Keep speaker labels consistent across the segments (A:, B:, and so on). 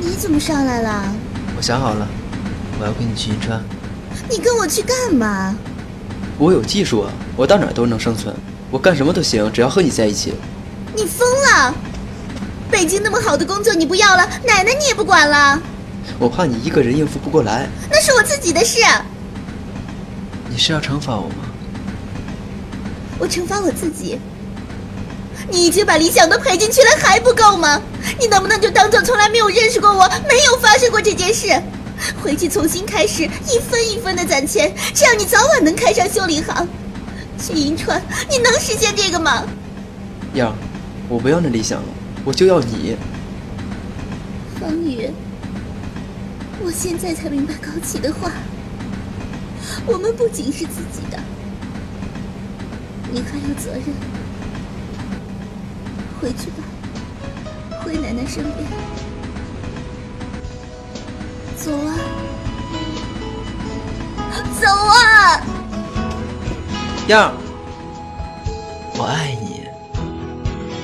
A: 你怎么上来了？
B: 我想好了，我要跟你去银川。
A: 你跟我去干嘛？
B: 我有技术啊，我到哪儿都能生存，我干什么都行，只要和你在一起。
A: 你疯了！北京那么好的工作你不要了，奶奶你也不管了。
B: 我怕你一个人应付不过来。
A: 那是我自己的事。
B: 你是要惩罚我吗？
A: 我惩罚我自己。你已经把理想都赔进去了，还不够吗？你能不能就当做从来没有认识过我，没有发生过这件事？回去重新开始，一分一分的攒钱，这样你早晚能开上修理行。去银川，你能实现这个吗？
B: 燕儿，我不要那理想了，我就要你。
A: 方宇，我现在才明白高启的话。我们不仅是自己的，你还有责任。回去吧，回奶奶身边。走啊，走啊！
B: 样，我爱你。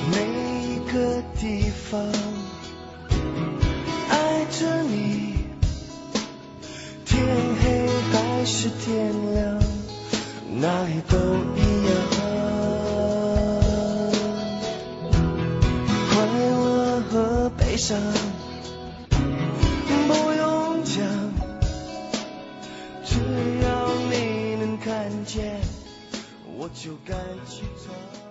C: 每一个地方爱着你，天黑还是天亮，哪里都一样。和悲伤不用讲，只要你能看见，我就该去闯。